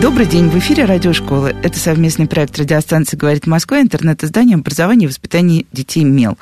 Добрый день, в эфире Радиошколы. Это совместный проект радиостанции «Говорит Москва», интернет-издание образования и воспитания детей «Мел».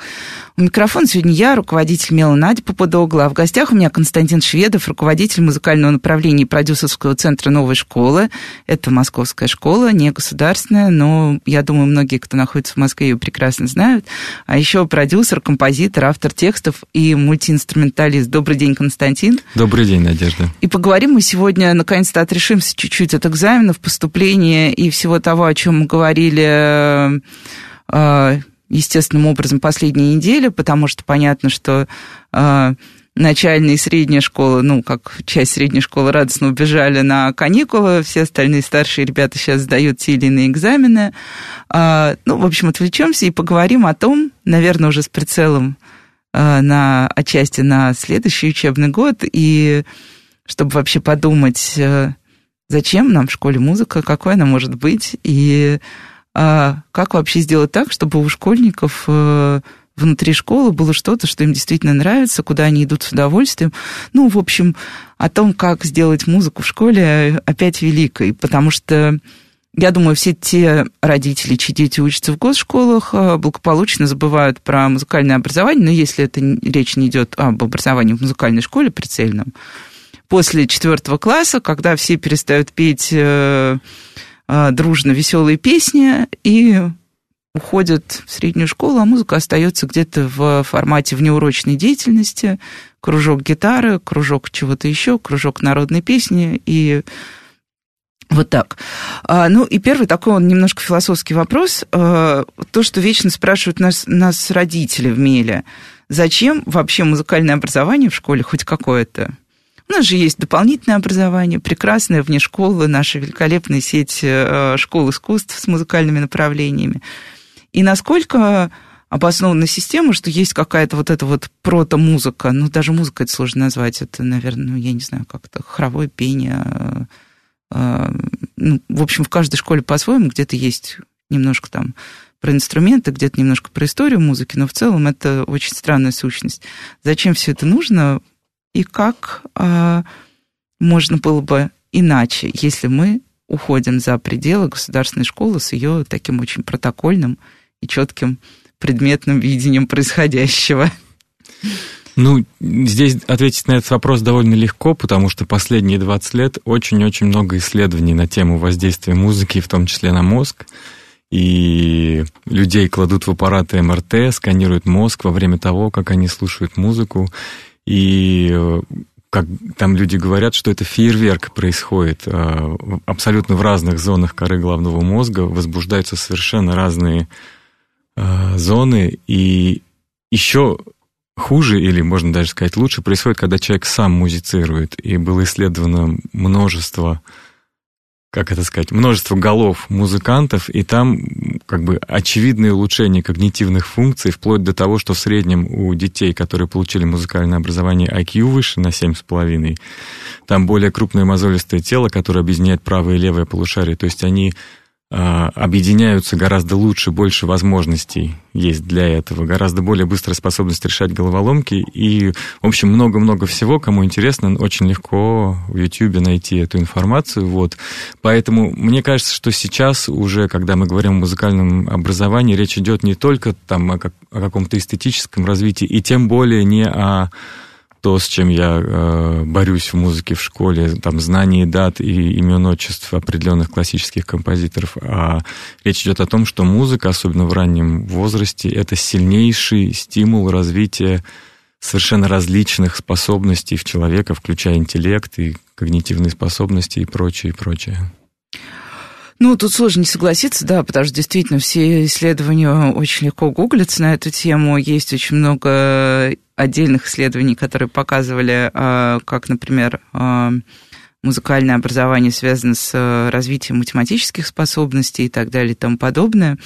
У микрофона сегодня я, руководитель МЕЛа Надя Попудогла, а в гостях у меня Константин Шведов, руководитель музыкального направления продюсерского центра «Новой школы». Это московская школа, не государственная, но я думаю, многие, кто находится в Москве, ее прекрасно знают. А еще продюсер, композитор, автор текстов и мультиинструменталист. Добрый день, Константин. Добрый день, Надежда. И поговорим мы сегодня, наконец-то, отрешимся чуть-чуть от экзаменов, поступления и всего того, о чем мы говорили э, естественным образом последние недели, потому что понятно, что э, начальная и средняя школа, ну, как часть средней школы радостно убежали на каникулы, все остальные старшие ребята сейчас сдают те или иные экзамены. Э, ну, в общем, отвлечемся и поговорим о том, наверное, уже с прицелом э, на отчасти на следующий учебный год, и чтобы вообще подумать, э, зачем нам в школе музыка, какой она может быть, и а как вообще сделать так, чтобы у школьников э, внутри школы было что-то, что им действительно нравится, куда они идут с удовольствием. Ну, в общем, о том, как сделать музыку в школе опять великой, потому что я думаю, все те родители, чьи дети учатся в госшколах, э, благополучно забывают про музыкальное образование, но если это речь не идет об образовании в музыкальной школе прицельном, после четвертого класса, когда все перестают петь э, а, дружно веселые песни и уходят в среднюю школу, а музыка остается где-то в формате внеурочной деятельности, кружок гитары, кружок чего-то еще, кружок народной песни и вот так. А, ну и первый такой он немножко философский вопрос. А, то, что вечно спрашивают нас, нас родители в Меле. Зачем вообще музыкальное образование в школе, хоть какое-то? У нас же есть дополнительное образование, прекрасная вне школы, наша великолепная сеть э, школ искусств с музыкальными направлениями. И насколько обоснована система, что есть какая-то вот эта вот прото-музыка, ну, даже музыка это сложно назвать, это, наверное, ну, я не знаю, как-то хоровое пение, э, э, ну, в общем, в каждой школе по-своему где-то есть немножко там про инструменты, где-то немножко про историю музыки, но в целом это очень странная сущность. Зачем все это нужно? И как э, можно было бы иначе, если мы уходим за пределы государственной школы с ее таким очень протокольным и четким предметным видением происходящего. Ну, здесь ответить на этот вопрос довольно легко, потому что последние 20 лет очень-очень много исследований на тему воздействия музыки, в том числе на мозг. И людей кладут в аппараты МРТ, сканируют мозг во время того, как они слушают музыку. И э, как там люди говорят, что это фейерверк происходит э, абсолютно в разных зонах коры головного мозга, возбуждаются совершенно разные э, зоны, и еще хуже, или можно даже сказать лучше, происходит, когда человек сам музицирует, и было исследовано множество как это сказать, множество голов музыкантов, и там как бы очевидные улучшения когнитивных функций, вплоть до того, что в среднем у детей, которые получили музыкальное образование, IQ выше на 7,5, там более крупное мозолистое тело, которое объединяет правое и левое полушарие, то есть они объединяются гораздо лучше, больше возможностей есть для этого, гораздо более быстрая способность решать головоломки. И, в общем, много-много всего, кому интересно, очень легко в YouTube найти эту информацию, вот. Поэтому мне кажется, что сейчас уже, когда мы говорим о музыкальном образовании, речь идет не только там о, как, о каком-то эстетическом развитии, и тем более не о то, с чем я э, борюсь в музыке в школе, там, знание дат и имен отчеств определенных классических композиторов, а речь идет о том, что музыка, особенно в раннем возрасте, это сильнейший стимул развития совершенно различных способностей в человека, включая интеллект и когнитивные способности и прочее, и прочее. Ну, тут сложно не согласиться, да, потому что действительно все исследования очень легко гуглятся на эту тему. Есть очень много отдельных исследований, которые показывали, а, как, например, а, музыкальное образование связано с а, развитием математических способностей и так далее и тому подобное.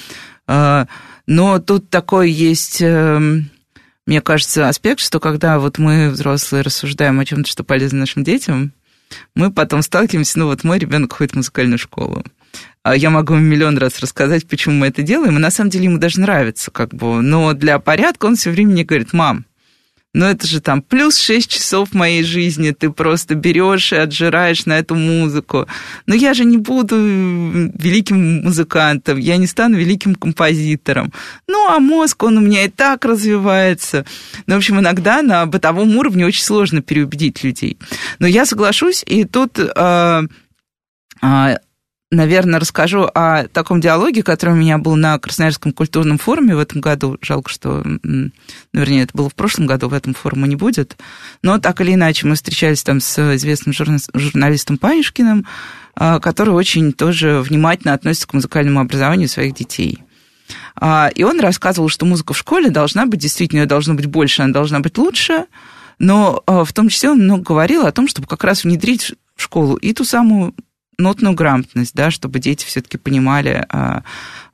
Но тут такой есть мне кажется, аспект, что когда вот мы, взрослые, рассуждаем о чем-то, что полезно нашим детям, мы потом сталкиваемся, ну вот мой ребенок ходит в музыкальную школу. Я могу миллион раз рассказать, почему мы это делаем, и на самом деле ему даже нравится, как бы. Но для порядка он все время мне говорит, мам, но это же там плюс 6 часов моей жизни ты просто берешь и отжираешь на эту музыку. Но я же не буду великим музыкантом, я не стану великим композитором. Ну, а мозг, он у меня и так развивается. Ну, в общем, иногда на бытовом уровне очень сложно переубедить людей. Но я соглашусь, и тут... Э, э, наверное, расскажу о таком диалоге, который у меня был на Красноярском культурном форуме в этом году. Жалко, что, ну, вернее, это было в прошлом году, в этом форума не будет. Но так или иначе мы встречались там с известным журналистом Панюшкиным, а, который очень тоже внимательно относится к музыкальному образованию своих детей. А, и он рассказывал, что музыка в школе должна быть, действительно, ее должно быть больше, она должна быть лучше, но а, в том числе он много говорил о том, чтобы как раз внедрить в школу и ту самую нотную грамотность, да, чтобы дети все-таки понимали, а,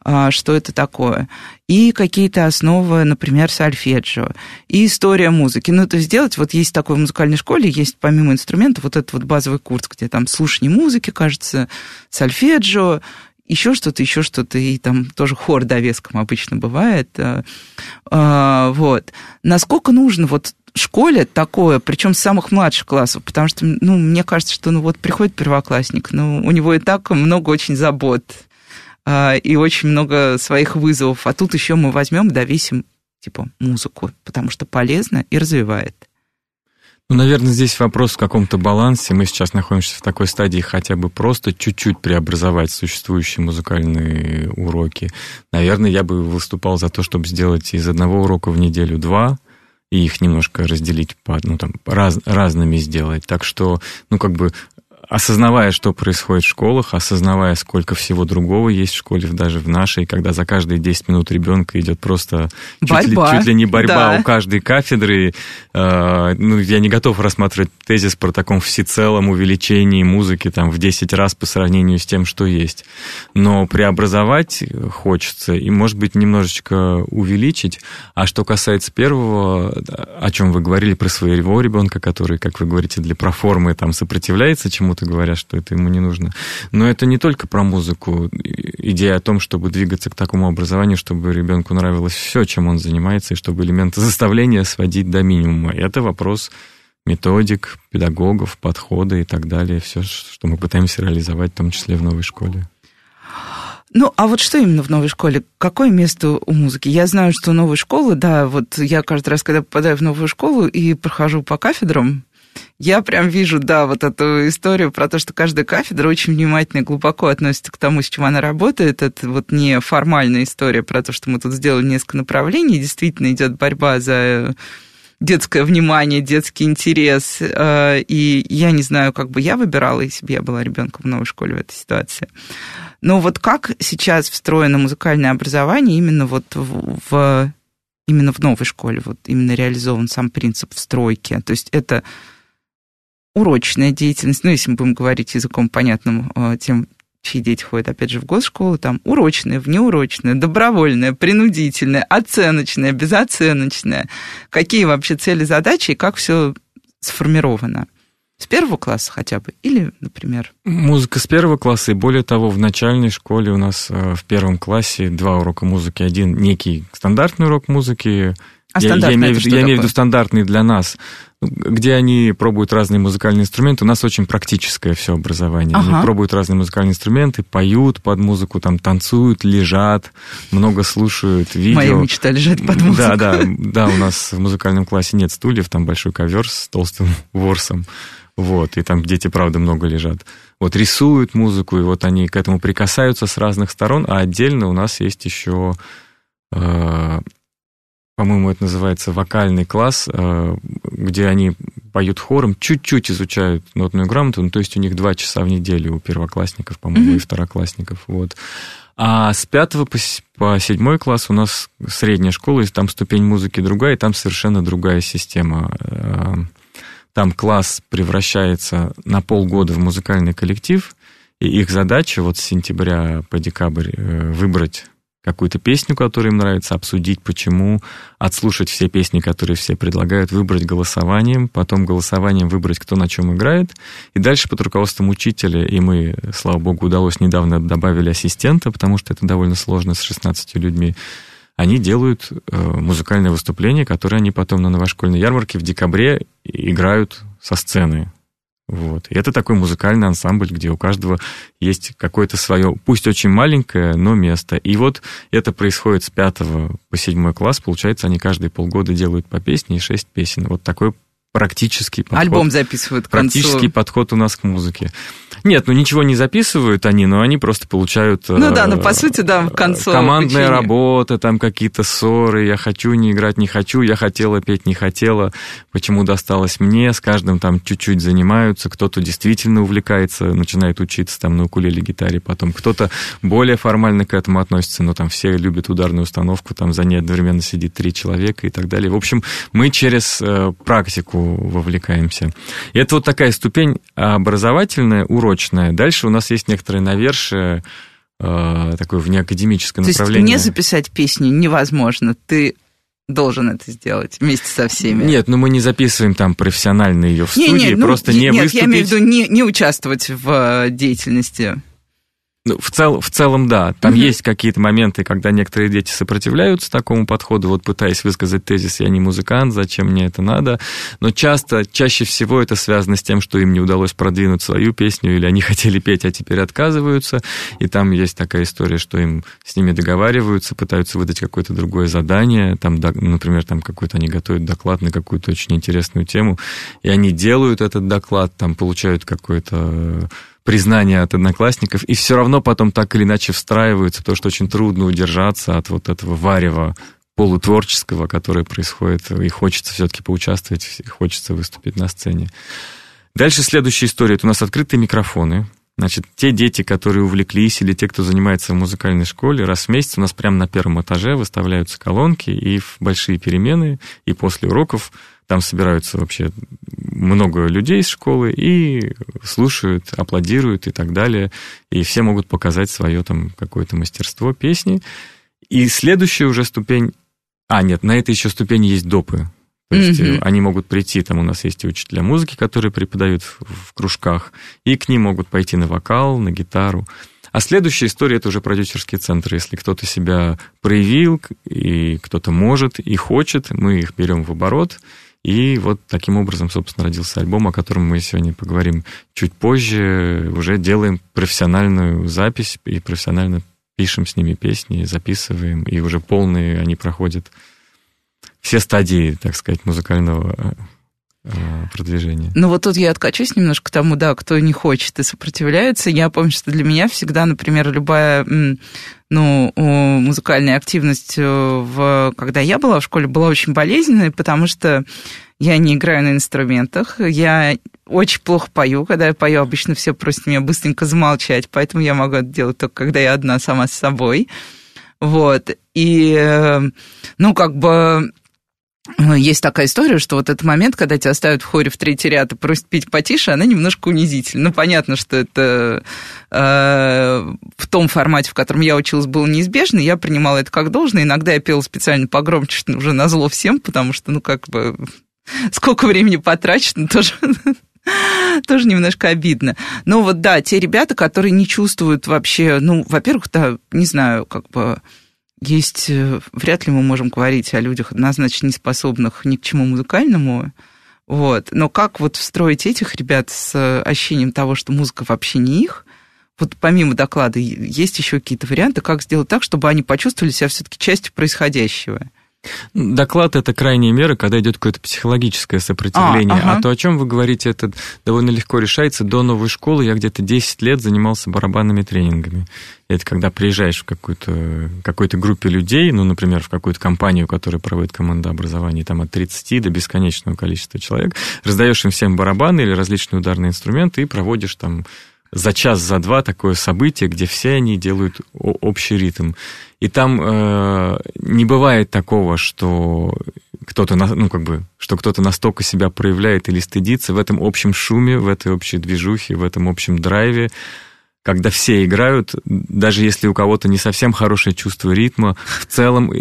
а, что это такое. И какие-то основы, например, сольфеджио. И история музыки. Ну, то есть сделать, вот есть такой в музыкальной школе, есть помимо инструментов вот этот вот базовый курс, где там слушание музыки, кажется, сольфеджио, еще что-то, еще что-то, и там тоже хор довеском обычно бывает. А, вот. Насколько нужно вот школе такое, причем с самых младших классов, потому что, ну, мне кажется, что, ну, вот приходит первоклассник, ну, у него и так много очень забот э, и очень много своих вызовов, а тут еще мы возьмем довесим, типа, музыку, потому что полезно и развивает. Ну, наверное, здесь вопрос в каком-то балансе. Мы сейчас находимся в такой стадии хотя бы просто чуть-чуть преобразовать существующие музыкальные уроки. Наверное, я бы выступал за то, чтобы сделать из одного урока в неделю два – и их немножко разделить по, ну, там, раз, разными сделать. Так что, ну, как бы осознавая, что происходит в школах, осознавая, сколько всего другого есть в школе, даже в нашей, когда за каждые 10 минут ребенка идет просто чуть ли, чуть ли не борьба да. у каждой кафедры. Э, ну, я не готов рассматривать тезис про таком всецелом увеличении музыки там, в 10 раз по сравнению с тем, что есть. Но преобразовать хочется и, может быть, немножечко увеличить. А что касается первого, о чем вы говорили про своего ребенка, который, как вы говорите, для проформы там сопротивляется чему-то, почему говорят, что это ему не нужно. Но это не только про музыку. Идея о том, чтобы двигаться к такому образованию, чтобы ребенку нравилось все, чем он занимается, и чтобы элементы заставления сводить до минимума. Это вопрос методик, педагогов, подхода и так далее. Все, что мы пытаемся реализовать, в том числе в новой школе. Ну, а вот что именно в новой школе? Какое место у музыки? Я знаю, что новая школа, да, вот я каждый раз, когда попадаю в новую школу и прохожу по кафедрам, я прям вижу, да, вот эту историю про то, что каждая кафедра очень внимательно и глубоко относится к тому, с чем она работает. Это вот не формальная история про то, что мы тут сделали несколько направлений. Действительно идет борьба за детское внимание, детский интерес. Э, и я не знаю, как бы я выбирала, если бы я была ребенком в новой школе в этой ситуации. Но вот как сейчас встроено музыкальное образование именно вот в именно в новой школе, вот именно реализован сам принцип встройки. То есть это урочная деятельность, ну, если мы будем говорить языком понятным э, тем, чьи дети ходят, опять же, в госшколу, там урочная, внеурочная, добровольная, принудительная, оценочная, безоценочная. Какие вообще цели, задачи и как все сформировано? С первого класса хотя бы? Или, например? Музыка с первого класса. И более того, в начальной школе у нас э, в первом классе два урока музыки. Один некий стандартный урок музыки, а я, я, имею, я имею в виду стандартный для нас, где они пробуют разные музыкальные инструменты. У нас очень практическое все образование. Ага. Они пробуют разные музыкальные инструменты, поют под музыку, там танцуют, лежат, много слушают видео. Моя мечта лежать под музыку. Да, да, да, у нас в музыкальном классе нет стульев, там большой ковер с толстым ворсом. Вот, и там дети, правда, много лежат. Вот рисуют музыку, и вот они к этому прикасаются с разных сторон, а отдельно у нас есть еще э, по-моему, это называется вокальный класс, э, где они поют хором, чуть-чуть изучают нотную грамоту, ну, то есть у них два часа в неделю у первоклассников, по-моему, mm-hmm. и второклассников, вот. А с пятого по, по седьмой класс у нас средняя школа, и там ступень музыки другая, и там совершенно другая система. Э, там класс превращается на полгода в музыкальный коллектив, и их задача вот с сентября по декабрь э, выбрать какую-то песню, которая им нравится, обсудить, почему, отслушать все песни, которые все предлагают, выбрать голосованием, потом голосованием выбрать, кто на чем играет, и дальше под руководством учителя, и мы, слава богу, удалось недавно добавили ассистента, потому что это довольно сложно с 16 людьми, они делают э, музыкальное выступление, которое они потом на новошкольной ярмарке в декабре играют со сцены. Вот. И это такой музыкальный ансамбль, где у каждого есть какое-то свое, пусть очень маленькое, но место. И вот это происходит с пятого по седьмой класс. Получается, они каждые полгода делают по песне и шесть песен. Вот такой практический подход. Альбом записывают к концу. Практический подход у нас к музыке. Нет, ну ничего не записывают они, но они просто получают... Ну да, ну по сути, да, к концу Командная обучения. работа, там какие-то ссоры, я хочу не играть, не хочу, я хотела петь, не хотела, почему досталось мне, с каждым там чуть-чуть занимаются, кто-то действительно увлекается, начинает учиться там на укулеле, гитаре, потом кто-то более формально к этому относится, но там все любят ударную установку, там за ней одновременно сидит три человека и так далее. В общем, мы через э, вовлекаемся. И это вот такая ступень образовательная, урок прочная. Дальше у нас есть некоторые навершие, э, такое внеакадемическое То направление. То есть не записать песню невозможно. Ты должен это сделать вместе со всеми. Нет, ну мы не записываем там профессионально ее в не, студии, нет, ну, просто не нет, выступить. я имею в виду не, не участвовать в э, деятельности. Ну, в, цел, в целом, да. Там угу. есть какие-то моменты, когда некоторые дети сопротивляются такому подходу, вот пытаясь высказать тезис «я не музыкант, зачем мне это надо?». Но часто, чаще всего это связано с тем, что им не удалось продвинуть свою песню, или они хотели петь, а теперь отказываются. И там есть такая история, что им с ними договариваются, пытаются выдать какое-то другое задание. Там, например, там какой-то они готовят доклад на какую-то очень интересную тему, и они делают этот доклад, там получают какое-то признания от одноклассников, и все равно потом так или иначе встраиваются, то, что очень трудно удержаться от вот этого варева полутворческого, которое происходит, и хочется все-таки поучаствовать, и хочется выступить на сцене. Дальше следующая история. Это у нас открытые микрофоны. Значит, те дети, которые увлеклись, или те, кто занимается в музыкальной школе, раз в месяц у нас прямо на первом этаже выставляются колонки, и в большие перемены, и после уроков там собираются вообще много людей из школы и слушают, аплодируют и так далее. И все могут показать свое там какое-то мастерство песни. И следующая уже ступень... А, нет, на этой еще ступени есть допы. То есть mm-hmm. они могут прийти, там у нас есть и учителя музыки, которые преподают в, в кружках, и к ним могут пойти на вокал, на гитару. А следующая история это уже продюсерские центры. Если кто-то себя проявил, и кто-то может и хочет, мы их берем в оборот, и вот таким образом, собственно, родился альбом, о котором мы сегодня поговорим чуть позже. Уже делаем профессиональную запись и профессионально пишем с ними песни, записываем, и уже полные они проходят все стадии, так сказать, музыкального э, продвижения. Ну вот тут я откачусь немножко к тому, да, кто не хочет и сопротивляется. Я помню, что для меня всегда, например, любая ну, музыкальная активность, э, в, когда я была в школе, была очень болезненной, потому что я не играю на инструментах, я очень плохо пою. Когда я пою, обычно все просят меня быстренько замолчать, поэтому я могу это делать только когда я одна сама с собой. Вот. И, э, ну, как бы Э, есть такая история, что вот этот момент, когда тебя ставят в хоре в третий ряд и просят пить потише, она немножко унизительна. Ну, понятно, что это э, в том формате, в котором я училась, было неизбежно, я принимала это как должное. Иногда я пела специально погромче, что уже назло всем, потому что, ну, как бы, сколько времени потрачено, тоже тоже немножко обидно. Но вот да, те ребята, которые не чувствуют вообще, ну, во-первых, да, не знаю, как бы есть, э, вряд ли мы можем говорить о людях однозначно не способных ни к чему музыкальному, вот. Но как вот встроить этих ребят с ощущением того, что музыка вообще не их, вот помимо доклада, есть еще какие-то варианты, как сделать так, чтобы они почувствовали себя все-таки частью происходящего? Доклад это крайняя мера, когда идет какое-то психологическое сопротивление. А, ага. а то, о чем вы говорите, это довольно легко решается. До новой школы я где-то 10 лет занимался барабанными тренингами. Это когда приезжаешь в какую-то какой-то группе людей, ну, например, в какую-то компанию, которая проводит командообразование, там от 30 до бесконечного количества человек, раздаешь им всем барабаны или различные ударные инструменты и проводишь там за час, за два такое событие, где все они делают общий ритм. И там э, не бывает такого, что кто-то, ну, как бы, что кто-то настолько себя проявляет или стыдится в этом общем шуме, в этой общей движухе, в этом общем драйве. когда все играют, даже если у кого-то не совсем хорошее чувство ритма, в целом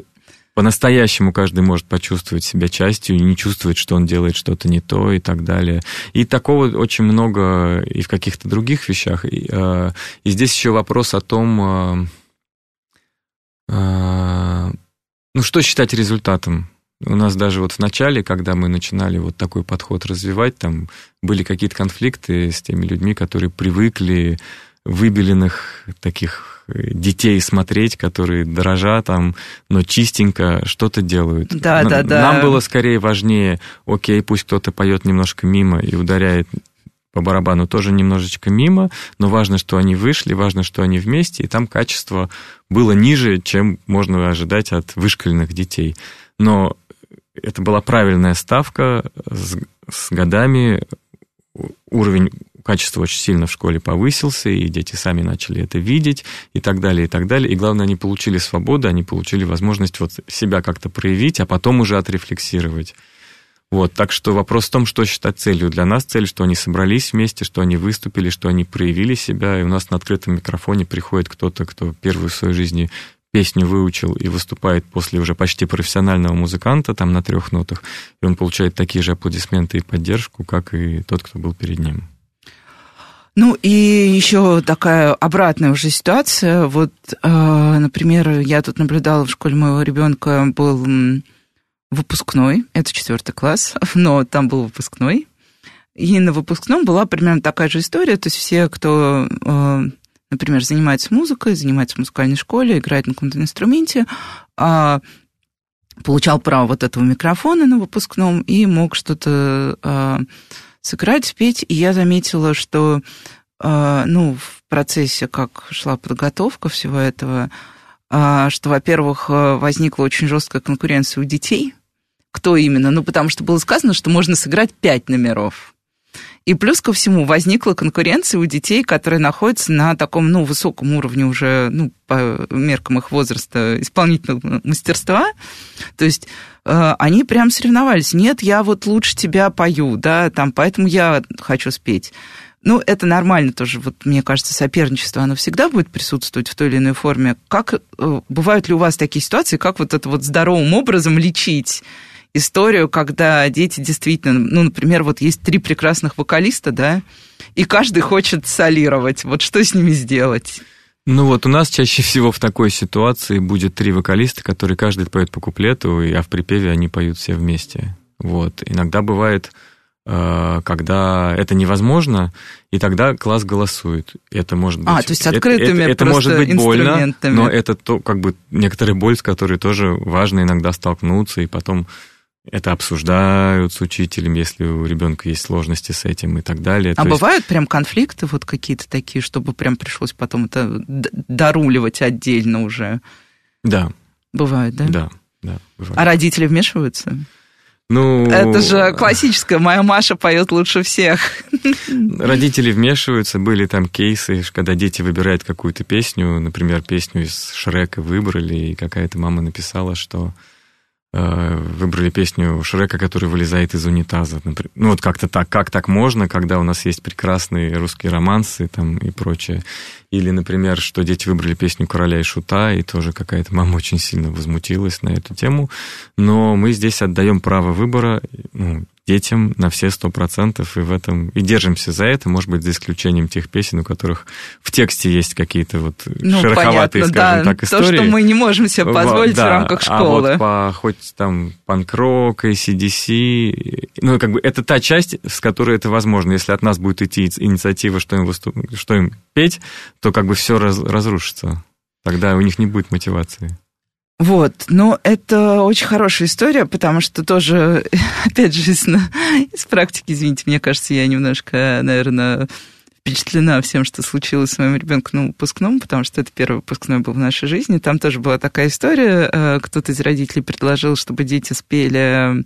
по-настоящему каждый может почувствовать себя частью не чувствовать, что он делает что-то не то и так далее. И такого очень много и в каких-то других вещах. И, э, и здесь еще вопрос о том, э, э, ну, что считать результатом. У нас даже вот в начале, когда мы начинали вот такой подход развивать, там были какие-то конфликты с теми людьми, которые привыкли выбеленных таких э, детей смотреть, которые дрожат там, но чистенько что-то делают. Да, да, да. Нам было скорее важнее, окей, пусть кто-то поет немножко мимо и ударяет по барабану тоже немножечко мимо, но важно, что они вышли, важно, что они вместе, и там качество было ниже, чем можно ожидать от вышкаленных детей. Но это была правильная ставка, с, с годами уровень качество очень сильно в школе повысился, и дети сами начали это видеть, и так далее, и так далее. И главное, они получили свободу, они получили возможность вот себя как-то проявить, а потом уже отрефлексировать. Вот, так что вопрос в том, что считать целью. Для нас цель, что они собрались вместе, что они выступили, что они проявили себя, и у нас на открытом микрофоне приходит кто-то, кто первую в своей жизни песню выучил и выступает после уже почти профессионального музыканта, там на трех нотах, и он получает такие же аплодисменты и поддержку, как и тот, кто был перед ним. Ну и еще такая обратная уже ситуация. Вот, э, например, я тут наблюдала в школе моего ребенка был выпускной, это четвертый класс, но там был выпускной. И на выпускном была примерно такая же история, то есть все, кто, э, например, занимается музыкой, занимается в музыкальной школе, играет на каком-то инструменте, а, получал право вот этого микрофона на выпускном и мог что-то а, сыграть, спеть. И я заметила, что а, ну, в процессе, как шла подготовка всего этого, а, что, во-первых, возникла очень жесткая конкуренция у детей. Кто именно? Ну, потому что было сказано, что можно сыграть пять номеров. И плюс ко всему возникла конкуренция у детей, которые находятся на таком, ну, высоком уровне уже, ну, по меркам их возраста исполнительного мастерства. То есть э, они прям соревновались. Нет, я вот лучше тебя пою, да, там, поэтому я хочу спеть. Ну, это нормально тоже. Вот, мне кажется, соперничество, оно всегда будет присутствовать в той или иной форме. Как э, бывают ли у вас такие ситуации, как вот это вот здоровым образом лечить историю, когда дети действительно, ну, например, вот есть три прекрасных вокалиста, да, и каждый хочет солировать. Вот что с ними сделать? Ну вот у нас чаще всего в такой ситуации будет три вокалиста, которые каждый поет по куплету, а в припеве они поют все вместе. Вот. Иногда бывает, э, когда это невозможно, и тогда класс голосует. Это может а, быть... А, то есть открытыми это, это, это может быть больно, но это то, как бы некоторая боль, с которой тоже важно иногда столкнуться, и потом это обсуждают с учителем, если у ребенка есть сложности с этим и так далее. А То бывают есть... прям конфликты вот какие-то такие, чтобы прям пришлось потом это доруливать отдельно уже? Да. Бывает, да? Да, да. Бывает. А родители вмешиваются? Ну, это же классическое. Моя Маша поет лучше всех. Родители вмешиваются. Были там кейсы, когда дети выбирают какую-то песню, например, песню из Шрека выбрали, и какая-то мама написала, что выбрали песню Шрека, который вылезает из унитаза. Например. Ну, вот как-то так. Как так можно, когда у нас есть прекрасные русские романсы там и прочее. Или, например, что дети выбрали песню «Короля и шута», и тоже какая-то мама очень сильно возмутилась на эту тему. Но мы здесь отдаем право выбора. Ну, детям на все сто процентов, и в этом и держимся за это, может быть, за исключением тех песен, у которых в тексте есть какие-то вот ну, шероховатые, понятно, скажем да, так, истории. То, что мы не можем себе позволить да, в рамках школы. А вот по хоть там панк-рок, ACDC, ну, как бы это та часть, с которой это возможно. Если от нас будет идти инициатива, что им, выступ... что им петь, то как бы все раз... разрушится. Тогда у них не будет мотивации. Вот, но это очень хорошая история, потому что тоже, опять же, из, из практики, извините, мне кажется, я немножко, наверное, впечатлена всем, что случилось с моим ребенком на выпускном, потому что это первый выпускной был в нашей жизни. Там тоже была такая история. Э, кто-то из родителей предложил, чтобы дети спели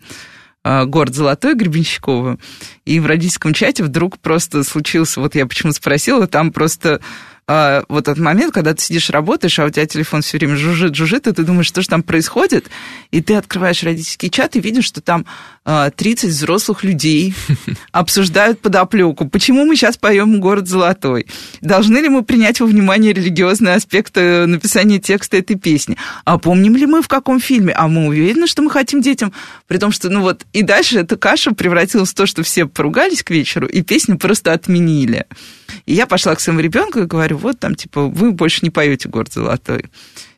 э, «Город золотой» Гребенщикова. И в родительском чате вдруг просто случился, вот я почему спросила, там просто а, вот этот момент, когда ты сидишь, работаешь, а у тебя телефон все время жужжит, жужжит, и ты думаешь, что же там происходит, и ты открываешь родительский чат и видишь, что там а, 30 взрослых людей обсуждают подоплеку. Почему мы сейчас поем «Город золотой»? Должны ли мы принять во внимание религиозные аспекты написания текста этой песни? А помним ли мы в каком фильме? А мы уверены, что мы хотим детям? При том, что, ну вот, и дальше эта каша превратилась в то, что все поругались к вечеру, и песню просто отменили. И я пошла к своему ребенку и говорю, вот там, типа, вы больше не поете «Город золотой».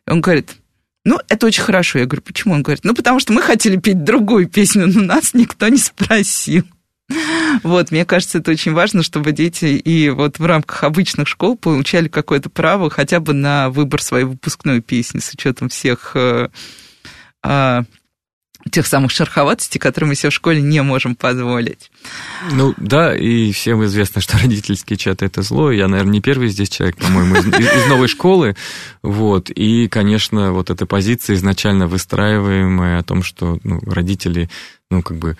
Он говорит, ну, это очень хорошо. Я говорю, почему? Он говорит, ну, потому что мы хотели петь другую песню, но нас никто не спросил. Вот, мне кажется, это очень важно, чтобы дети и вот в рамках обычных школ получали какое-то право хотя бы на выбор своей выпускной песни с учетом всех э, э, тех самых шероховатостей, которые мы себе в школе не можем позволить. Ну да, и всем известно, что родительские чаты это зло. Я, наверное, не первый здесь человек, по-моему, из, из новой школы. Вот. И, конечно, вот эта позиция изначально выстраиваемая о том, что ну, родители, ну, как бы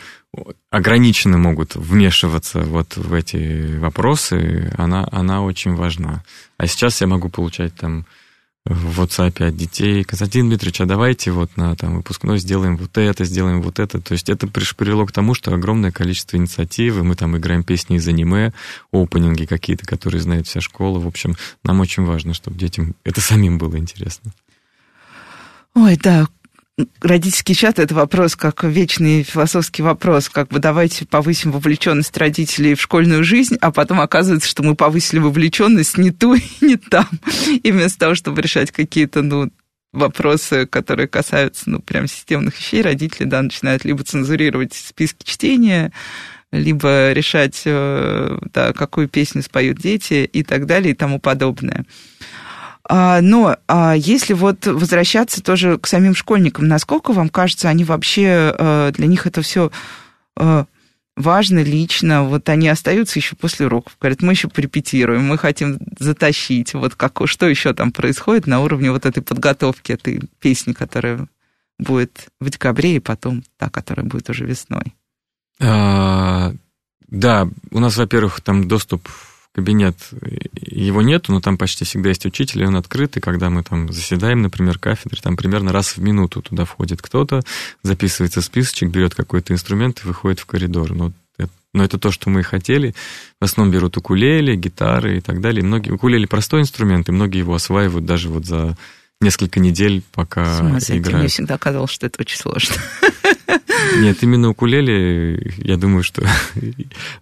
ограниченно могут вмешиваться вот в эти вопросы, она, она очень важна. А сейчас я могу получать там в WhatsApp от детей. Константин Дмитриевич, а давайте вот на там, выпускной сделаем вот это, сделаем вот это. То есть это привело к тому, что огромное количество инициативы. Мы там играем песни из аниме, опенинги какие-то, которые знает вся школа. В общем, нам очень важно, чтобы детям это самим было интересно. Ой, да, родительский чат – это вопрос, как вечный философский вопрос, как бы давайте повысим вовлеченность родителей в школьную жизнь, а потом оказывается, что мы повысили вовлеченность не ту и не там. И вместо того, чтобы решать какие-то, ну, вопросы, которые касаются, ну, прям системных вещей, родители, да, начинают либо цензурировать списки чтения, либо решать, э, да, какую песню споют дети и так далее и тому подобное. А, но а если вот возвращаться тоже к самим школьникам, насколько вам кажется, они вообще, э, для них это все э, важно лично, вот они остаются еще после уроков, говорят, мы еще порепетируем, мы хотим затащить, вот как, что еще там происходит на уровне вот этой подготовки этой песни, которая будет в декабре, и потом та, которая будет уже весной. А, да, у нас, во-первых, там доступ кабинет, его нету, но там почти всегда есть учитель, и он открытый, когда мы там заседаем, например, кафедры, там примерно раз в минуту туда входит кто-то, записывается списочек, берет какой-то инструмент и выходит в коридор. Но это, но это то, что мы хотели. В основном берут укулеле, гитары и так далее. многие, укулеле простой инструмент, и многие его осваивают даже вот за несколько недель, пока Смысл, играют. Мне всегда казалось, что это очень сложно. Нет, именно укулеле, я думаю, что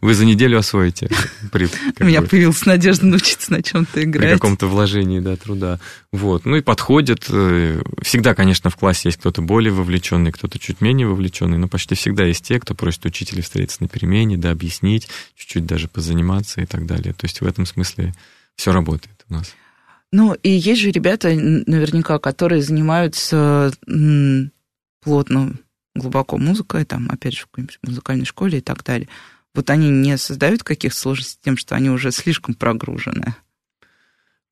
вы за неделю освоите. При, У меня бы, появилась надежда научиться на чем-то играть. При каком-то вложении, да, труда. Вот. Ну и подходит. Э, всегда, конечно, в классе есть кто-то более вовлеченный, кто-то чуть менее вовлеченный, но почти всегда есть те, кто просит учителя встретиться на перемене, да, объяснить, чуть-чуть даже позаниматься и так далее. То есть в этом смысле все работает у нас. Ну, и есть же ребята, наверняка, которые занимаются плотно, глубоко музыкой, там, опять же, в какой-нибудь музыкальной школе и так далее. Вот они не создают каких-то сложностей тем, что они уже слишком прогружены?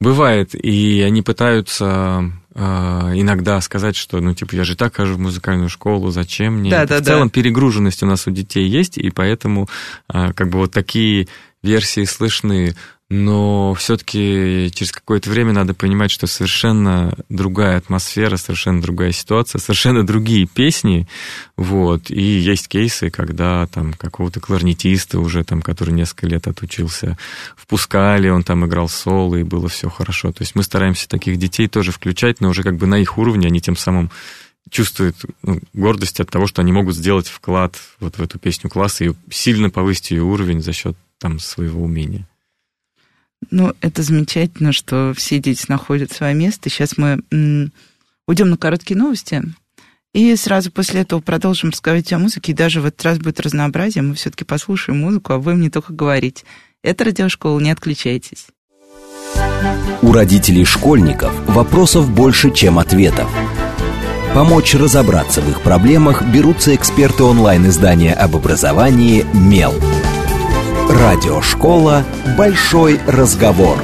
Бывает, и они пытаются э, иногда сказать, что, ну, типа, я же так хожу в музыкальную школу, зачем мне? Да, да, в целом перегруженность у нас у детей есть, и поэтому э, как бы вот такие версии слышны но все-таки через какое-то время надо понимать, что совершенно другая атмосфера, совершенно другая ситуация, совершенно другие песни, вот, и есть кейсы, когда там какого-то кларнетиста уже там, который несколько лет отучился, впускали, он там играл соло, и было все хорошо, то есть мы стараемся таких детей тоже включать, но уже как бы на их уровне они тем самым чувствуют ну, гордость от того, что они могут сделать вклад вот в эту песню класса и сильно повысить ее уровень за счет там своего умения. Ну, это замечательно, что все дети находят свое место. Сейчас мы уйдем на короткие новости. И сразу после этого продолжим разговаривать о музыке. И даже в этот раз будет разнообразие. Мы все-таки послушаем музыку, а вы мне только говорить. Это радиошкола, не отключайтесь. У родителей школьников вопросов больше, чем ответов. Помочь разобраться в их проблемах берутся эксперты онлайн-издания об образовании «Мел». Радиошкола «Большой разговор».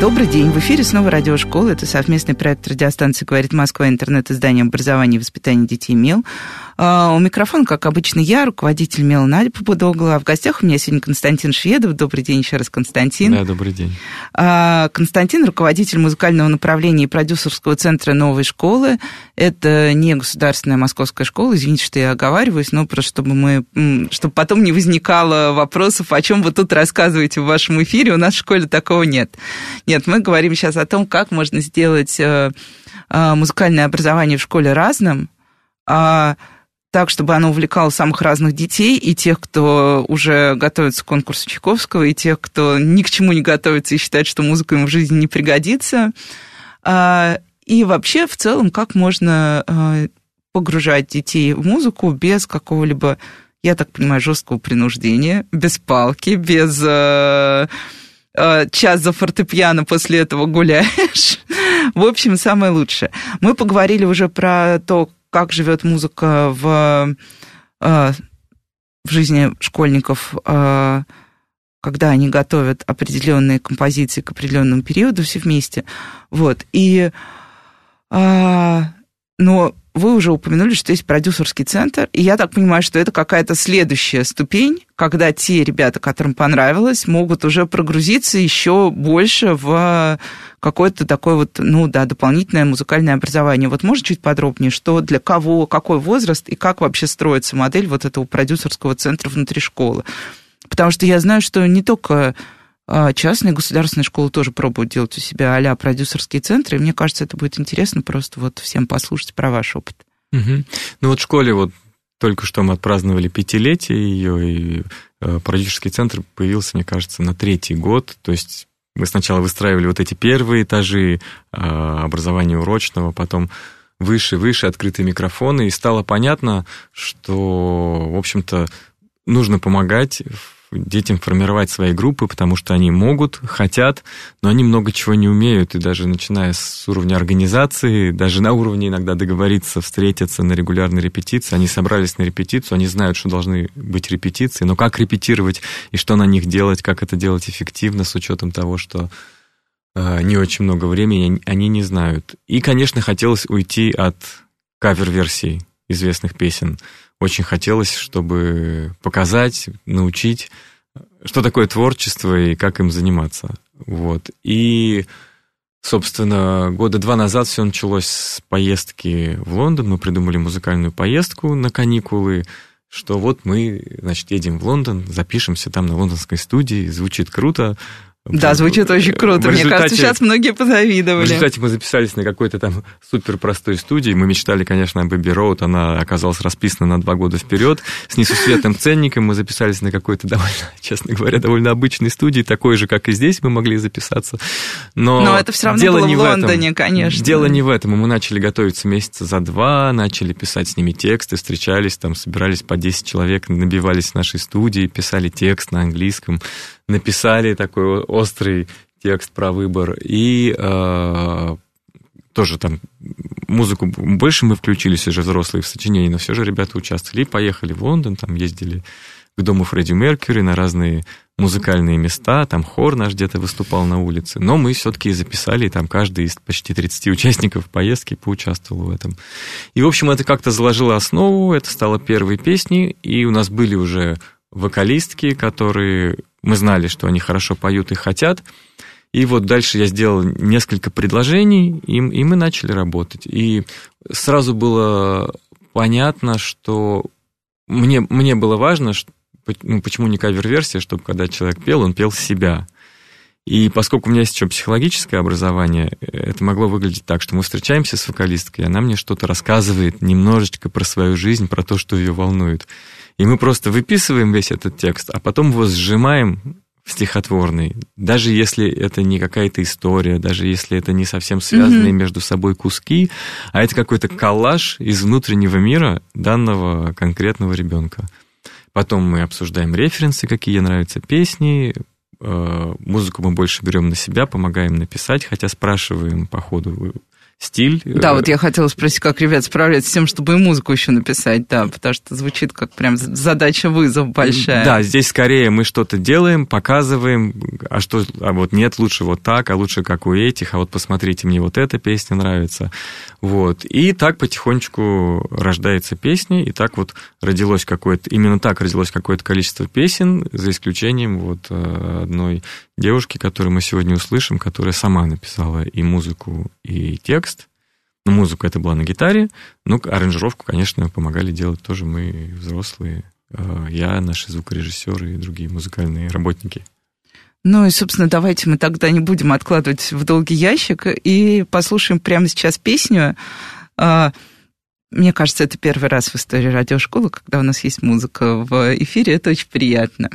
Добрый день. В эфире снова радиошкола. Это совместный проект радиостанции «Говорит Москва», интернет-издание образования и воспитания детей МЕЛ. А, у микрофона, как обычно, я, руководитель Мела Надя Попудогла. А в гостях у меня сегодня Константин Шведов. Добрый день еще раз, Константин. Да, добрый день. А, Константин, руководитель музыкального направления и продюсерского центра новой школы. Это не государственная московская школа, извините, что я оговариваюсь, но просто чтобы мы, чтобы потом не возникало вопросов, о чем вы тут рассказываете в вашем эфире. У нас в школе такого нет. Нет, мы говорим сейчас о том, как можно сделать э, э, музыкальное образование в школе разным, а так, чтобы оно увлекало самых разных детей, и тех, кто уже готовится к конкурсу Чайковского, и тех, кто ни к чему не готовится и считает, что музыка им в жизни не пригодится. А, и вообще, в целом, как можно а, погружать детей в музыку без какого-либо, я так понимаю, жесткого принуждения, без палки, без час за фортепиано после этого гуляешь. В общем, самое лучшее. Мы поговорили уже про то, как живет музыка в, э, в жизни школьников, э, когда они готовят определенные композиции к определенному периоду все вместе. Вот. И, э, но вы уже упомянули, что есть продюсерский центр, и я так понимаю, что это какая-то следующая ступень, когда те ребята, которым понравилось, могут уже прогрузиться еще больше в какое-то такое вот, ну да, дополнительное музыкальное образование. Вот может чуть подробнее, что для кого, какой возраст и как вообще строится модель вот этого продюсерского центра внутри школы? Потому что я знаю, что не только частные государственные школы тоже пробуют делать у себя а продюсерские центры, и мне кажется, это будет интересно просто вот всем послушать про ваш опыт. Угу. Ну вот в школе вот только что мы отпраздновали пятилетие ее, и э, продюсерский центр появился, мне кажется, на третий год. То есть мы сначала выстраивали вот эти первые этажи а, образования урочного, потом выше, выше открытые микрофоны, и стало понятно, что, в общем-то, нужно помогать детям формировать свои группы, потому что они могут, хотят, но они много чего не умеют, и даже начиная с уровня организации, даже на уровне иногда договориться, встретиться на регулярной репетиции, они собрались на репетицию, они знают, что должны быть репетиции, но как репетировать и что на них делать, как это делать эффективно с учетом того, что э, не очень много времени, они не знают. И, конечно, хотелось уйти от кавер-версий известных песен, очень хотелось, чтобы показать, научить, что такое творчество и как им заниматься. Вот. И, собственно, года два назад все началось с поездки в Лондон. Мы придумали музыкальную поездку на каникулы, что вот мы, значит, едем в Лондон, запишемся там на лондонской студии, звучит круто, да, звучит очень круто. Мне кажется, сейчас многие позавидовали. В результате мы записались на какой-то там супер простой студии. Мы мечтали, конечно, об Эбби Роуд. Она оказалась расписана на два года вперед. С несусветным ценником мы записались на какой-то довольно, честно говоря, довольно обычной студии, такой же, как и здесь мы могли записаться. Но, Но это все равно дело было не в Лондоне, этом. конечно. Дело не в этом. Мы начали готовиться месяца за два, начали писать с ними тексты, встречались, там собирались по 10 человек, набивались в нашей студии, писали текст на английском написали такой острый текст про выбор, и э, тоже там музыку больше мы включились уже взрослые в сочинении, но все же ребята участвовали. И поехали в Лондон, там ездили к дому Фредди Меркьюри на разные музыкальные места, там хор наш где-то выступал на улице, но мы все-таки записали, и там каждый из почти 30 участников поездки поучаствовал в этом. И, в общем, это как-то заложило основу, это стало первой песней, и у нас были уже вокалистки, которые мы знали, что они хорошо поют и хотят. И вот дальше я сделал несколько предложений, и, и мы начали работать. И сразу было понятно, что мне, мне было важно, что, ну, почему не кавер-версия, чтобы когда человек пел, он пел себя. И поскольку у меня есть еще психологическое образование, это могло выглядеть так, что мы встречаемся с вокалисткой, и она мне что-то рассказывает немножечко про свою жизнь, про то, что ее волнует. И мы просто выписываем весь этот текст, а потом его сжимаем в стихотворный, даже если это не какая-то история, даже если это не совсем связанные mm-hmm. между собой куски, а это какой-то коллаж из внутреннего мира данного конкретного ребенка. Потом мы обсуждаем референсы, какие нравятся песни, э, музыку мы больше берем на себя, помогаем написать, хотя спрашиваем по ходу, стиль. Да, вот я хотела спросить, как ребят справляются с тем, чтобы и музыку еще написать, да, потому что звучит как прям задача-вызов большая. Да, здесь скорее мы что-то делаем, показываем, а что, а вот нет, лучше вот так, а лучше как у этих, а вот посмотрите, мне вот эта песня нравится. Вот. И так потихонечку рождается песня, и так вот родилось какое-то, именно так родилось какое-то количество песен, за исключением вот э, одной девушки, которую мы сегодня услышим, которая сама написала и музыку, и текст. Ну, музыку это была на гитаре, но аранжировку, конечно, помогали делать тоже мы, взрослые. Э, я, наши звукорежиссеры и другие музыкальные работники. Ну и, собственно, давайте мы тогда не будем откладывать в долгий ящик и послушаем прямо сейчас песню. А, мне кажется, это первый раз в истории радиошколы, когда у нас есть музыка в эфире. Это очень приятно.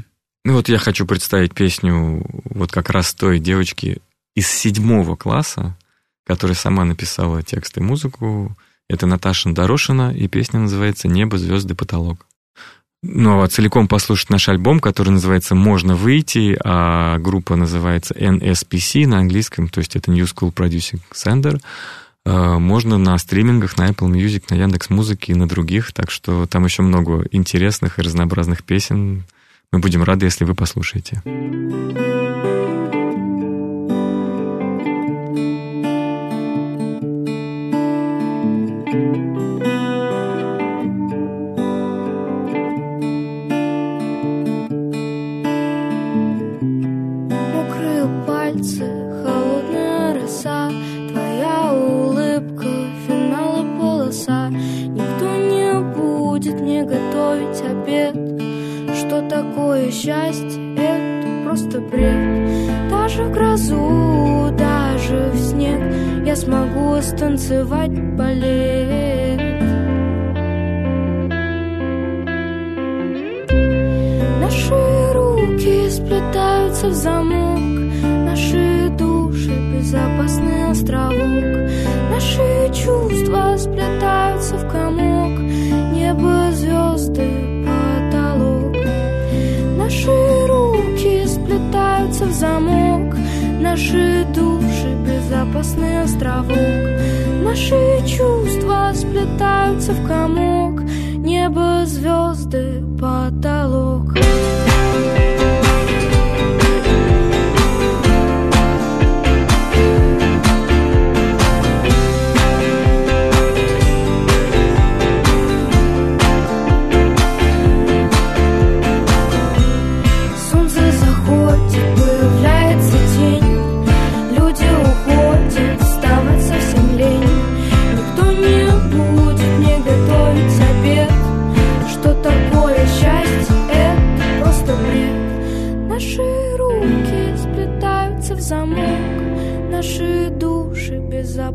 Ну вот я хочу представить песню вот как раз той девочки из седьмого класса, которая сама написала текст и музыку. Это Наташа Дорошина, и песня называется «Небо, звезды, потолок». Ну, а целиком послушать наш альбом, который называется «Можно выйти», а группа называется NSPC на английском, то есть это New School Producing Center, а, можно на стримингах, на Apple Music, на Яндекс Музыке и на других, так что там еще много интересных и разнообразных песен. Мы будем рады, если вы послушаете.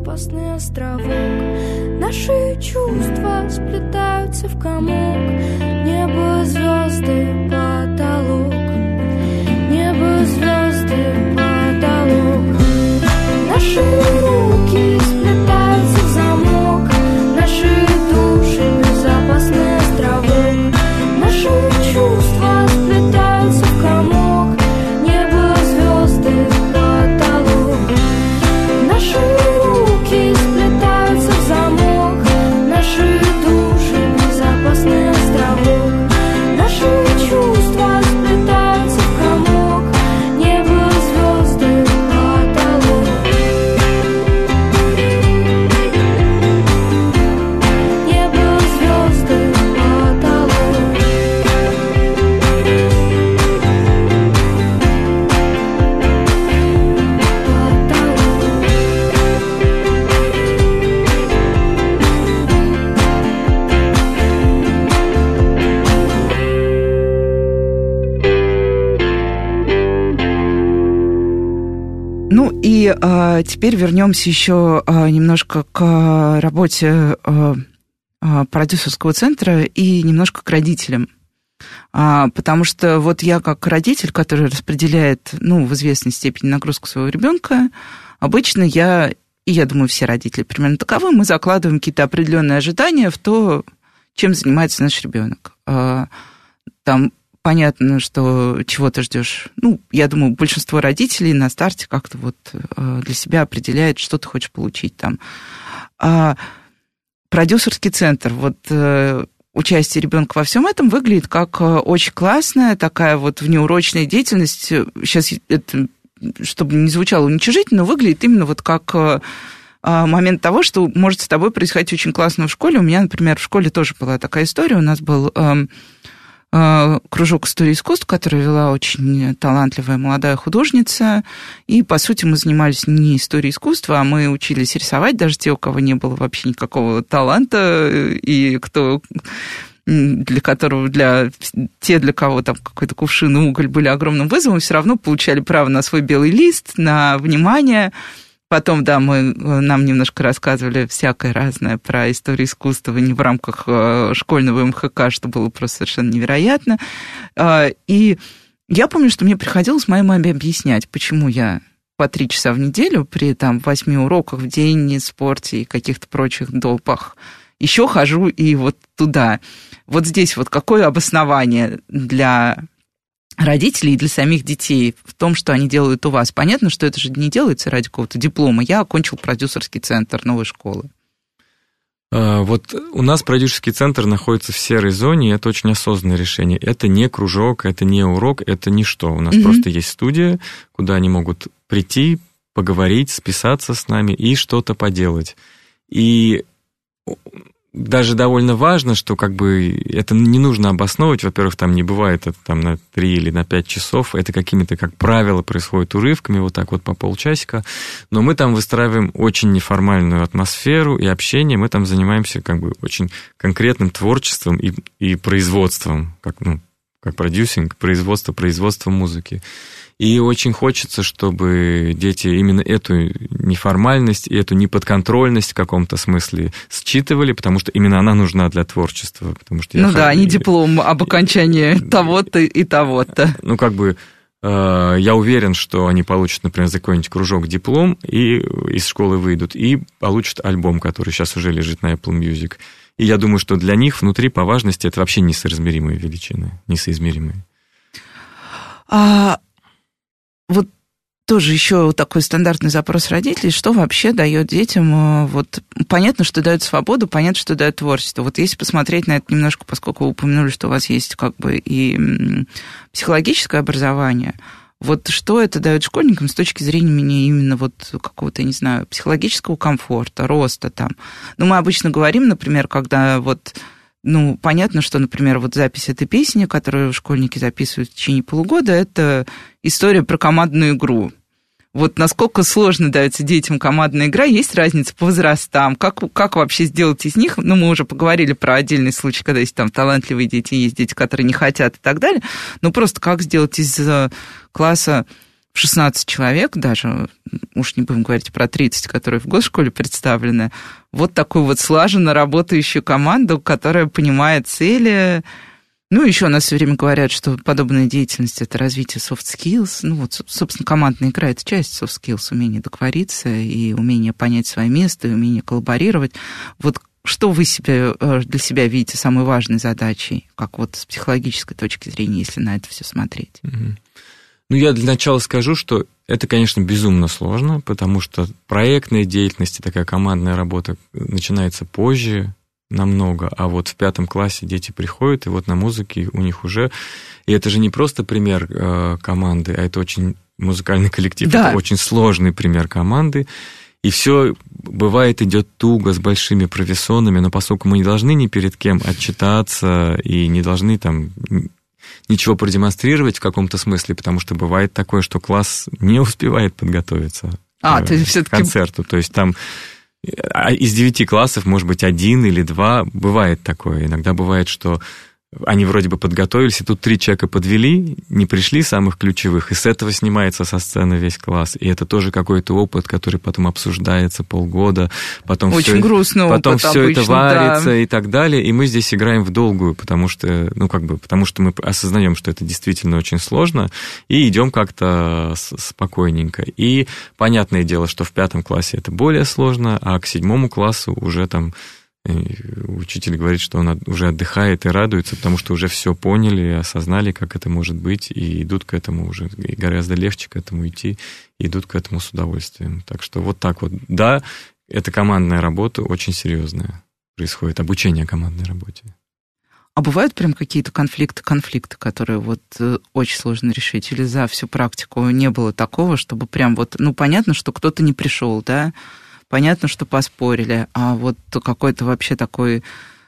Безопасный островок. Наши чувства сплетаются в комок теперь вернемся еще а, немножко к работе а, продюсерского центра и немножко к родителям. Потому что вот я как родитель, который распределяет, ну, в известной степени нагрузку своего ребенка, обычно я, и я думаю, все родители примерно таковы, мы закладываем какие-то определенные ожидания в то, чем занимается наш ребенок. Там понятно, что чего ты ждешь. Ну, я думаю, большинство родителей на старте как-то вот э, для себя определяет, что ты хочешь получить там. А продюсерский центр, вот э, участие ребенка во всем этом выглядит как очень классная такая вот внеурочная деятельность. Сейчас это, чтобы не звучало уничижительно, выглядит именно вот как момент того, что может с тобой происходить очень классно в школе. У меня, например, в школе тоже была такая история. У нас был эм, Э, кружок истории искусств, который вела очень талантливая молодая художница. И, по сути, мы занимались не историей искусства, а мы учились рисовать, даже те, у кого не было вообще никакого таланта, и кто для которого, для те, для кого там какой-то кувшин и уголь были огромным вызовом, все равно получали право на свой белый лист, на внимание, Потом, да, мы, э, нам немножко рассказывали всякое разное про историю искусства не в рамках э, школьного МХК, что было просто совершенно невероятно. А, и я помню, что мне приходилось моей маме объяснять, почему я по три часа в неделю при там восьми уроках в день, спорте и каких-то прочих долпах еще хожу и вот туда. Вот здесь вот какое обоснование для родителей и для самих детей в том, что они делают у вас. Понятно, что это же не делается ради какого-то диплома. Я окончил продюсерский центр новой школы. А, вот у нас продюсерский центр находится в серой зоне, и это очень осознанное решение. Это не кружок, это не урок, это ничто. У нас mm-hmm. просто есть студия, куда они могут прийти, поговорить, списаться с нами и что-то поделать. И даже довольно важно, что как бы это не нужно обосновывать. Во-первых, там не бывает это там на 3 или на 5 часов. Это какими-то, как правило, происходит урывками, вот так вот по полчасика. Но мы там выстраиваем очень неформальную атмосферу и общение. Мы там занимаемся как бы очень конкретным творчеством и, и производством, как, ну, как продюсинг, производство, производство музыки. И очень хочется, чтобы дети именно эту неформальность и эту неподконтрольность в каком-то смысле считывали, потому что именно она нужна для творчества. Потому что ну да, а не диплом об окончании того-то и того-то. Ну, как бы э, я уверен, что они получат, например, за какой-нибудь кружок диплом и из школы выйдут, и получат альбом, который сейчас уже лежит на Apple Music. И я думаю, что для них внутри по важности это вообще несоизмеримые величины, несоизмеримые. А вот тоже еще такой стандартный запрос родителей, что вообще дает детям, э, вот понятно, что дает свободу, понятно, что дает творчество. Вот если посмотреть на это немножко, поскольку вы упомянули, что у вас есть как бы и психологическое образование, вот что это дает школьникам с точки зрения именно вот какого-то, не знаю, психологического комфорта, роста там. Ну, мы обычно говорим, например, когда вот ну, понятно, что, например, вот запись этой песни, которую школьники записывают в течение полугода, это история про командную игру. Вот насколько сложно дается детям командная игра, есть разница по возрастам, как, как вообще сделать из них, ну, мы уже поговорили про отдельный случай, когда есть там талантливые дети, есть дети, которые не хотят и так далее, но просто как сделать из э, класса 16 человек даже, уж не будем говорить про 30, которые в госшколе представлены, вот такую вот слаженно работающую команду, которая понимает цели. Ну, еще у нас все время говорят, что подобная деятельность – это развитие soft skills. Ну, вот, собственно, командная игра – это часть soft skills, умение договориться и умение понять свое место, и умение коллаборировать. Вот что вы себе, э, для себя видите самой важной задачей, как вот с психологической точки зрения, если на это все смотреть? Ну, я для начала скажу, что это, конечно, безумно сложно, потому что проектная деятельность и такая командная работа начинается позже намного, а вот в пятом классе дети приходят, и вот на музыке у них уже... И это же не просто пример э, команды, а это очень музыкальный коллектив, да. это очень сложный пример команды, и все бывает идет туго с большими профессионами, но поскольку мы не должны ни перед кем отчитаться и не должны там ничего продемонстрировать в каком-то смысле, потому что бывает такое, что класс не успевает подготовиться а, к все-таки... концерту. То есть там из девяти классов, может быть, один или два, бывает такое. Иногда бывает, что они вроде бы подготовились, и тут три человека подвели, не пришли самых ключевых, и с этого снимается со сцены весь класс. И это тоже какой-то опыт, который потом обсуждается полгода, потом Очень все, грустный потом опыт все обычно, это варится да. и так далее. И мы здесь играем в долгую, потому что, ну, как бы, потому что мы осознаем, что это действительно очень сложно, и идем как-то спокойненько. И понятное дело, что в пятом классе это более сложно, а к седьмому классу уже там учитель говорит, что он уже отдыхает и радуется, потому что уже все поняли, осознали, как это может быть, и идут к этому уже, и гораздо легче к этому идти, идут к этому с удовольствием. Так что вот так вот. Да, это командная работа, очень серьезная происходит, обучение командной работе. А бывают прям какие-то конфликты, конфликты, которые вот э, очень сложно решить? Или за всю практику не было такого, чтобы прям вот, ну, понятно, что кто-то не пришел, да, понятно, что поспорили, а вот какой-то вообще такой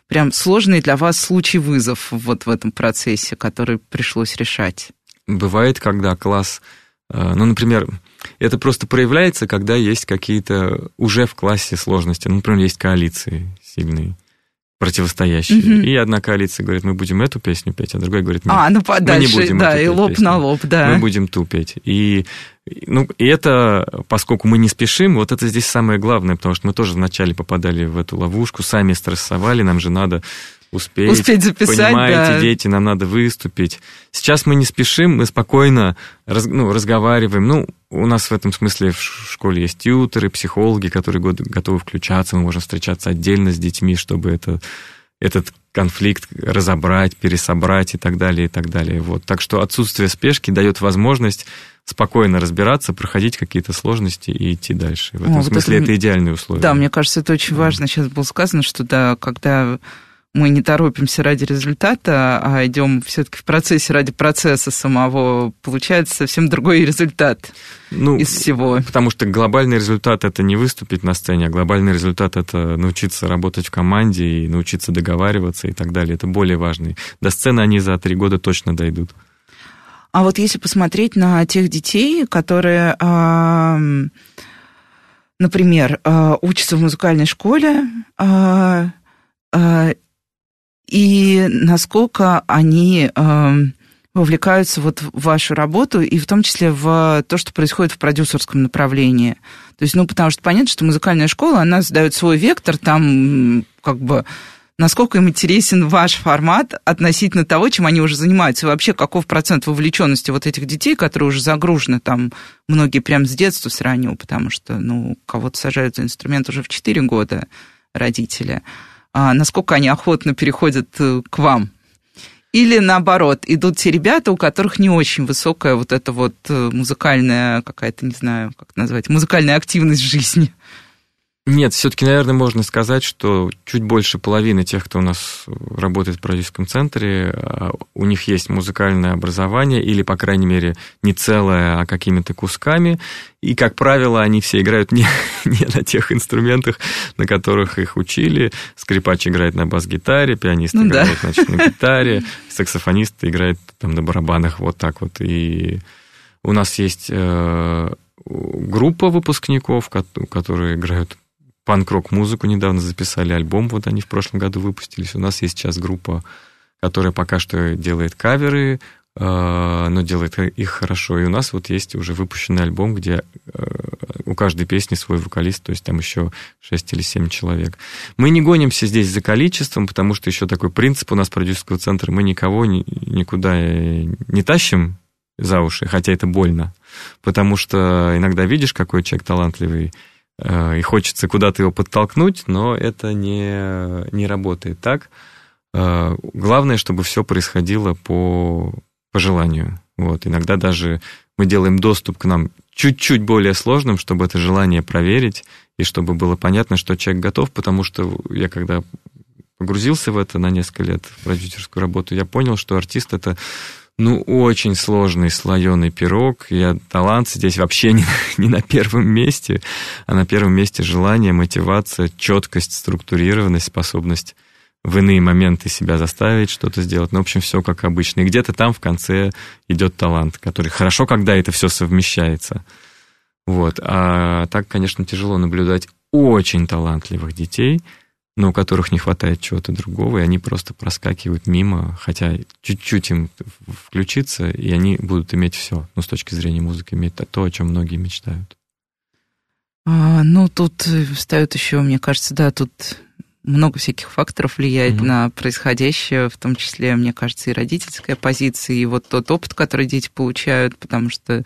прям сложный для вас случай вызов вот в этом процессе, который пришлось решать? Бывает, когда класс, э, ну, например, это просто проявляется, когда есть какие-то уже в классе сложности. Ну, например, есть коалиции сильные противостоящие. Угу. И одна коалиция говорит, мы будем эту песню петь, а другая говорит, нет, а, ну, подальше, мы не будем да, и лоб песню. на лоб, да. Мы будем ту петь. И, ну, и это, поскольку мы не спешим, вот это здесь самое главное, потому что мы тоже вначале попадали в эту ловушку, сами стрессовали, нам же надо успеть. Успеть записать, Понимаете, да. дети, нам надо выступить. Сейчас мы не спешим, мы спокойно раз, ну, разговариваем. Ну, у нас в этом смысле в школе есть тьютеры, психологи, которые готовы включаться. Мы можем встречаться отдельно с детьми, чтобы это, этот конфликт разобрать, пересобрать и так далее, и так далее. Вот. Так что отсутствие спешки дает возможность спокойно разбираться, проходить какие-то сложности и идти дальше. В этом О, смысле вот это, это идеальные условия. Да, мне кажется, это очень важно. Сейчас было сказано, что да, когда мы не торопимся ради результата, а идем все-таки в процессе ради процесса самого, получается совсем другой результат ну, из всего. Потому что глобальный результат это не выступить на сцене, а глобальный результат это научиться работать в команде и научиться договариваться и так далее. Это более важный. До сцены они за три года точно дойдут. А вот если посмотреть на тех детей, которые, например, а, учатся в музыкальной школе, а, а, и насколько они э, вовлекаются вот в вашу работу и в том числе в то, что происходит в продюсерском направлении. То есть, ну, потому что понятно, что музыкальная школа, она задает свой вектор, там как бы насколько им интересен ваш формат относительно того, чем они уже занимаются, и вообще каков процент вовлеченности вот этих детей, которые уже загружены там, многие прям с детства, с раннего, потому что, ну, кого-то сажают за инструмент уже в 4 года родители насколько они охотно переходят э, к вам. Или наоборот, идут те ребята, у которых не очень высокая вот эта вот э, музыкальная какая-то, не знаю, как назвать, музыкальная активность жизни. Нет, все-таки, наверное, можно сказать, что чуть больше половины тех, кто у нас работает в продюсерском центре, а, у них есть музыкальное образование, или, по крайней мере, не целое, а какими-то кусками. И, как правило, они все играют не, не на тех инструментах, на которых их учили. Скрипач играет на бас-гитаре, пианист ну, играет да. значит, на гитаре, саксофонист играет там на барабанах, вот так вот. И у нас есть э, группа выпускников, которые играют панк-рок музыку недавно записали альбом, вот они в прошлом году выпустились. У нас есть сейчас группа, которая пока что делает каверы, э, но делает их хорошо. И у нас вот есть уже выпущенный альбом, где э, у каждой песни свой вокалист, то есть там еще 6 или 7 человек. Мы не гонимся здесь за количеством, потому что еще такой принцип у нас продюсерского центра, мы никого никуда не тащим за уши, хотя это больно, потому что иногда видишь, какой человек талантливый, Э, и хочется куда-то его подтолкнуть, но это не, не работает так. Э, главное, чтобы все происходило по, по желанию. Вот. Иногда даже мы делаем доступ к нам чуть-чуть более сложным, чтобы это желание проверить, и чтобы было понятно, что человек готов, потому что я когда погрузился в это на несколько лет, в продюсерскую работу, я понял, что артист — это ну, очень сложный слоеный пирог. Я талант здесь вообще не, не на первом месте, а на первом месте желание, мотивация, четкость, структурированность, способность в иные моменты себя заставить что-то сделать. Ну, в общем, все как обычно. И где-то там в конце идет талант, который хорошо, когда это все совмещается. Вот. А так, конечно, тяжело наблюдать очень талантливых детей – но у которых не хватает чего-то другого, и они просто проскакивают мимо, хотя чуть-чуть им включиться, и они будут иметь все, ну, с точки зрения музыки, иметь то, о чем многие мечтают. А, ну, тут встает еще, мне кажется, да, тут много всяких факторов влияет mm-hmm. на происходящее, в том числе, мне кажется, и родительская позиция, и вот тот опыт, который дети получают, потому что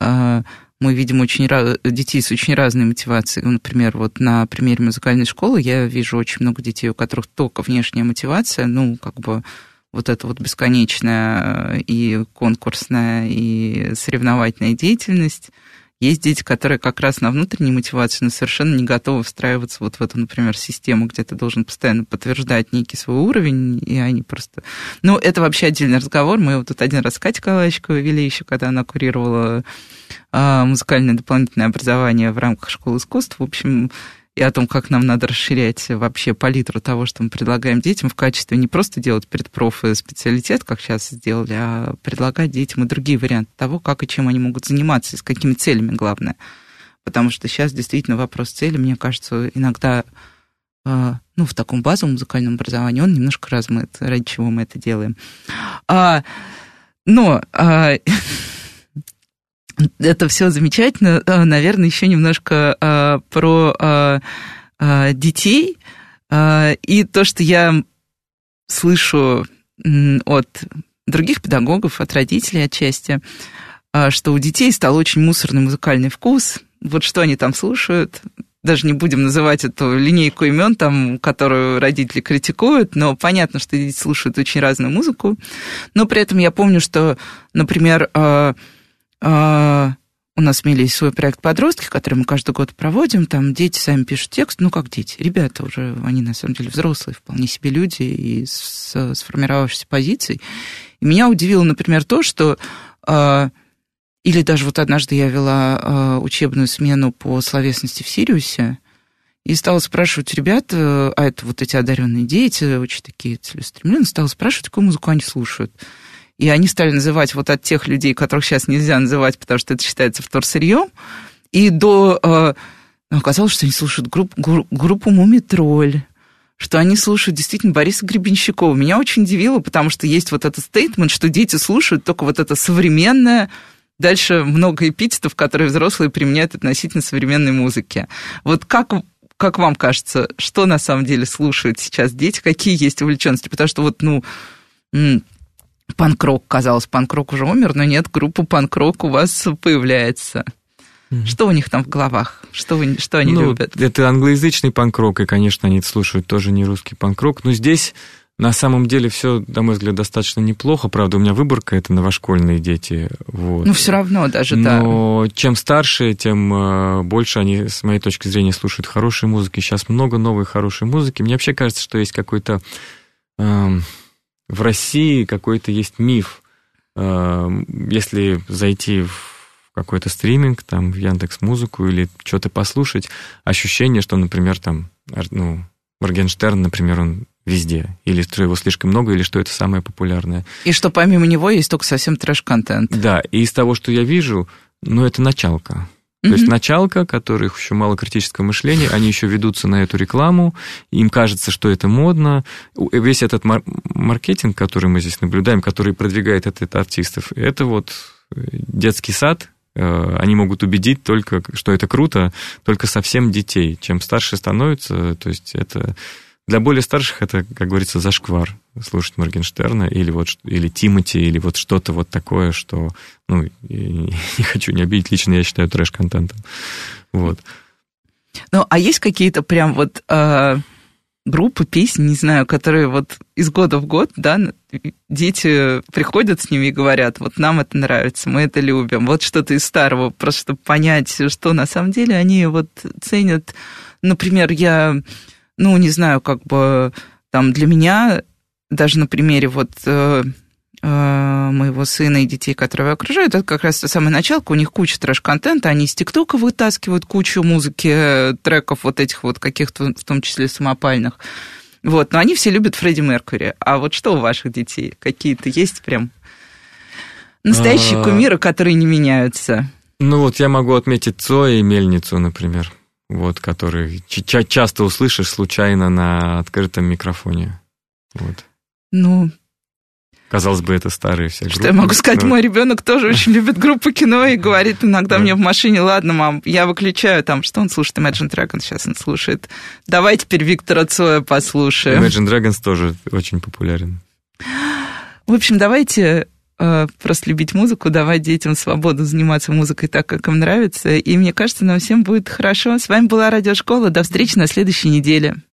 э, мы видим очень детей с очень разной мотивацией. Например, вот на примере музыкальной школы я вижу очень много детей, у которых только внешняя мотивация, ну, как бы вот эта вот бесконечная и конкурсная, и соревновательная деятельность. Есть дети, которые как раз на внутренней мотивации, но совершенно не готовы встраиваться вот в эту, например, систему, где ты должен постоянно подтверждать некий свой уровень, и они просто... Ну, это вообще отдельный разговор. Мы вот тут один раз с Катей Калачковой вели еще, когда она курировала а, музыкальное дополнительное образование в рамках школы искусств. В общем, и о том, как нам надо расширять вообще палитру того, что мы предлагаем детям в качестве не просто делать предпроф и специалитет, как сейчас сделали, а предлагать детям и другие варианты того, как и чем они могут заниматься, и с какими целями, главное. Потому что сейчас действительно вопрос цели, мне кажется, иногда а, ну, в таком базовом музыкальном образовании он немножко размыт, ради чего мы это делаем. А, но а, это все замечательно. Э, наверное, еще немножко а, про а, а, детей. А, и то, что я слышу от других педагогов, от родителей отчасти, а, что у детей стал очень мусорный музыкальный вкус. Вот что они там слушают, даже не будем называть эту линейку имен, там, которую родители критикуют, но понятно, что дети слушают очень разную музыку. Но при этом я помню, что, например, а, у нас есть свой проект «Подростки», который мы каждый год проводим. Там дети сами пишут текст. Ну, как дети? Ребята уже, они на самом деле взрослые, вполне себе люди и с сформировавшейся позицией. И меня удивило, например, то, что... А, или даже вот однажды я вела а, учебную смену по словесности в Сириусе, и стала спрашивать ребят, а это вот эти одаренные дети, очень такие целеустремленные, стала спрашивать, какую музыку они слушают. И они стали называть вот от тех людей, которых сейчас нельзя называть, потому что это считается вторсырьем, и до... Э, оказалось, что они слушают групп, группу «Мумитроль», что они слушают действительно Бориса Гребенщикова. Меня очень удивило, потому что есть вот этот стейтмент, что дети слушают только вот это современное, Дальше много эпитетов, которые взрослые применяют относительно современной музыки. Вот как, как вам кажется, что на самом деле слушают сейчас дети, какие есть увлеченности? Потому что вот, ну, панкрок, казалось, панкрок уже умер, но нет, группа панкрок у вас появляется. Что у них там в головах? Что, вы, что они ну, любят? Это англоязычный панкрок, и, конечно, они слушают тоже не русский панкрок. Но здесь на самом деле все, на мой взгляд, достаточно неплохо. Правда, у меня выборка это новошкольные дети. Вот. Ну, все равно даже, Но да. Но чем старше, тем э, больше они, с моей точки зрения, слушают хорошей музыки. Сейчас много новой хорошей музыки. Мне вообще кажется, что есть какой-то... Эм, в России какой-то есть миф. Э, если зайти в какой-то стриминг, там, в Яндекс Музыку или что-то послушать, ощущение, что, например, там, ну, Моргенштерн, например, он везде. Или что его слишком много, или что это самое популярное. И что помимо него есть только совсем трэш-контент. Да, и из того, что я вижу, ну, это началка. То mm-hmm. есть началка, которых еще мало критического мышления, они еще ведутся на эту рекламу, им кажется, что это модно. Весь этот мар- маркетинг, который мы здесь наблюдаем, который продвигает этот артистов, это вот э, детский сад, э, они могут убедить только, что это круто, только совсем детей. Чем старше становится, то есть это для более старших это, как говорится, зашквар слушать Моргенштерна или вот или Тимати, или вот что-то вот такое, что, ну, не хочу не обидеть, лично я считаю трэш-контентом. Вот. Ну, а есть какие-то прям вот э, группы, песни, не знаю, которые вот из года в год, да, дети приходят с ними и говорят, вот нам это нравится, мы это любим, вот что-то из старого, просто чтобы понять, что на самом деле они вот ценят. Например, я ну, не знаю, как бы там для меня, даже на примере вот э, э, моего сына и детей, которые его окружают, это как раз та самая началка, у них куча трэш-контента, они из ТикТока вытаскивают кучу музыки, э, треков вот этих вот каких-то, в том числе самопальных. Вот, но они все любят Фредди Меркьюри. А вот что у ваших детей? Какие-то есть прям настоящие а. кумиры, которые не меняются? Ну вот я могу отметить Цоя и Мельницу, например вот, который ча- часто услышишь случайно на открытом микрофоне. Вот. Ну, Казалось бы, это старые все Что я могу сказать? Но... Мой ребенок тоже очень любит группу кино и говорит иногда мне в машине, ладно, мам, я выключаю там, что он слушает? Imagine Dragons сейчас он слушает. Давай теперь Виктора Цоя послушаем. Imagine Dragons тоже очень популярен. В общем, давайте просто любить музыку, давать детям свободу заниматься музыкой так, как им нравится. И мне кажется, нам всем будет хорошо. С вами была Радиошкола. До встречи на следующей неделе.